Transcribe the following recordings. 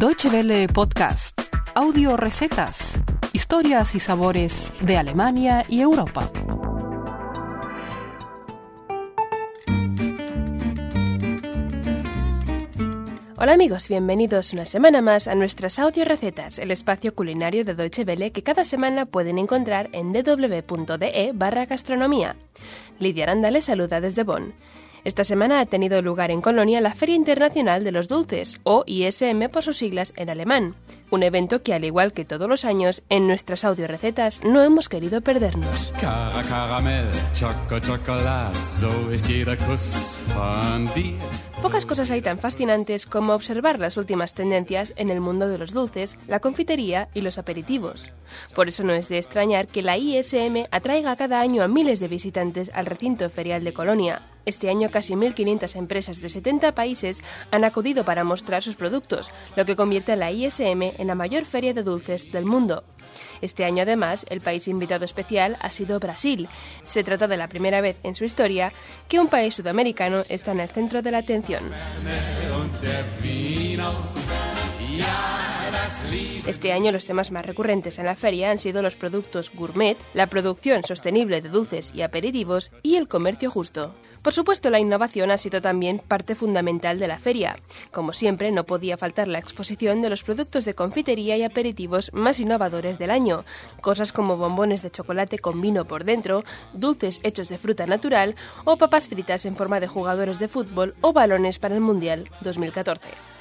Deutsche Welle Podcast, audio recetas, historias y sabores de Alemania y Europa. Hola amigos, bienvenidos una semana más a nuestras audio recetas, el espacio culinario de Deutsche Welle que cada semana pueden encontrar en www.de barra gastronomía. Lidia Aranda les saluda desde Bonn. Esta semana ha tenido lugar en Colonia la Feria Internacional de los Dulces, o ISM por sus siglas en alemán, un evento que al igual que todos los años, en nuestras audiorecetas no hemos querido perdernos. Pocas cosas hay tan fascinantes como observar las últimas tendencias en el mundo de los dulces, la confitería y los aperitivos. Por eso no es de extrañar que la ISM atraiga cada año a miles de visitantes al recinto ferial de Colonia. Este año casi 1.500 empresas de 70 países han acudido para mostrar sus productos, lo que convierte a la ISM en la mayor feria de dulces del mundo. Este año, además, el país invitado especial ha sido Brasil. Se trata de la primera vez en su historia que un país sudamericano está en el centro de la atención. Este año los temas más recurrentes en la feria han sido los productos gourmet, la producción sostenible de dulces y aperitivos y el comercio justo. Por supuesto, la innovación ha sido también parte fundamental de la feria. Como siempre, no podía faltar la exposición de los productos de confitería y aperitivos más innovadores del año, cosas como bombones de chocolate con vino por dentro, dulces hechos de fruta natural o papas fritas en forma de jugadores de fútbol o balones para el Mundial 2014.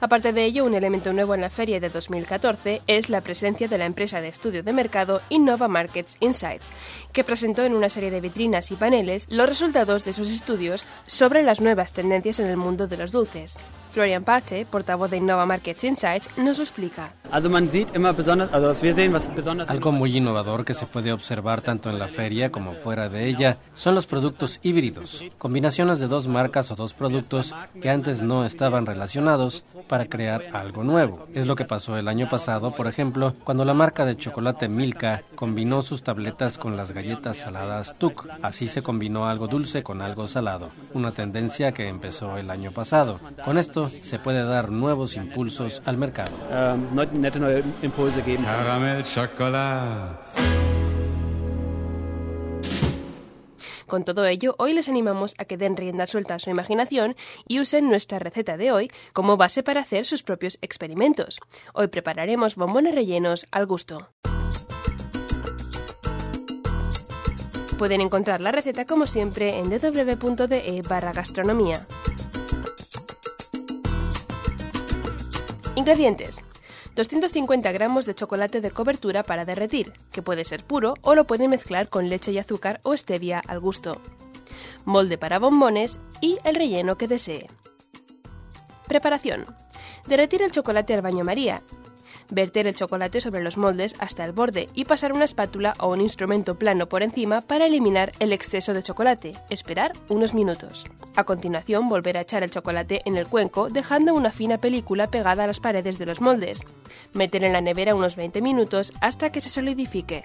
Aparte de ello, un elemento nuevo en la feria de 2014 es la presencia de la empresa de estudio de mercado Innova Markets Insights, que presentó en una serie de vitrinas y paneles los resultados de sus estudios sobre las nuevas tendencias en el mundo de los dulces. Florian Parte, portavoz de Innova Markets Insights, nos explica. Algo muy innovador que se puede observar tanto en la feria como fuera de ella son los productos híbridos, combinaciones de dos marcas o dos productos que antes no estaban relacionados para crear algo nuevo. Es lo que pasó el año pasado, por ejemplo, cuando la marca de chocolate Milka combinó sus tabletas con las galletas saladas Tuk. Así se combinó algo dulce con algo salado, una tendencia que empezó el año pasado. Con esto se puede dar nuevos impulsos al mercado. Con todo ello, hoy les animamos a que den rienda suelta a su imaginación y usen nuestra receta de hoy como base para hacer sus propios experimentos. Hoy prepararemos bombones rellenos al gusto. Pueden encontrar la receta como siempre en www.de barra gastronomía. Ingredientes. 250 gramos de chocolate de cobertura para derretir, que puede ser puro o lo pueden mezclar con leche y azúcar o stevia al gusto. Molde para bombones y el relleno que desee. Preparación. Derretir el chocolate al baño María verter el chocolate sobre los moldes hasta el borde y pasar una espátula o un instrumento plano por encima para eliminar el exceso de chocolate. Esperar unos minutos. A continuación, volver a echar el chocolate en el cuenco dejando una fina película pegada a las paredes de los moldes. Meter en la nevera unos 20 minutos hasta que se solidifique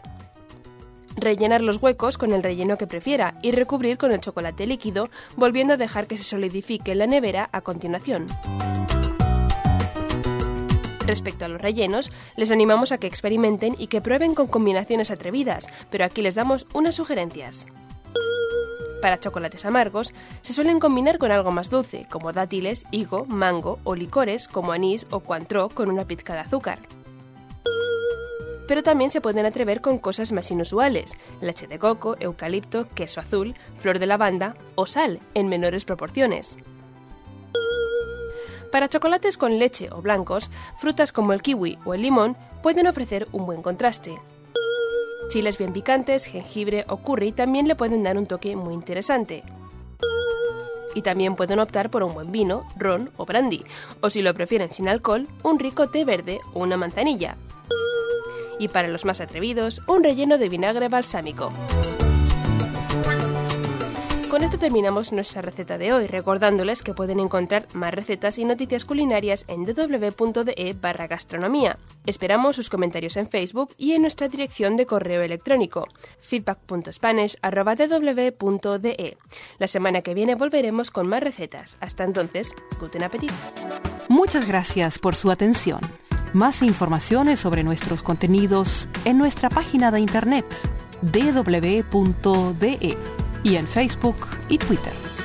rellenar los huecos con el relleno que prefiera y recubrir con el chocolate líquido, volviendo a dejar que se solidifique en la nevera a continuación. Respecto a los rellenos, les animamos a que experimenten y que prueben con combinaciones atrevidas, pero aquí les damos unas sugerencias. Para chocolates amargos, se suelen combinar con algo más dulce, como dátiles, higo, mango o licores como anís o cointreau con una pizca de azúcar. Pero también se pueden atrever con cosas más inusuales, leche de coco, eucalipto, queso azul, flor de lavanda o sal, en menores proporciones. Para chocolates con leche o blancos, frutas como el kiwi o el limón pueden ofrecer un buen contraste. Chiles bien picantes, jengibre o curry también le pueden dar un toque muy interesante. Y también pueden optar por un buen vino, ron o brandy, o si lo prefieren sin alcohol, un rico té verde o una manzanilla. Y para los más atrevidos, un relleno de vinagre balsámico. Con esto terminamos nuestra receta de hoy, recordándoles que pueden encontrar más recetas y noticias culinarias en www.de barra. Esperamos sus comentarios en Facebook y en nuestra dirección de correo electrónico feedback.spanish.ww.de. La semana que viene volveremos con más recetas. Hasta entonces, guten appetit. Muchas gracias por su atención. Más informaciones sobre nuestros contenidos en nuestra página de internet www.de y en Facebook y Twitter.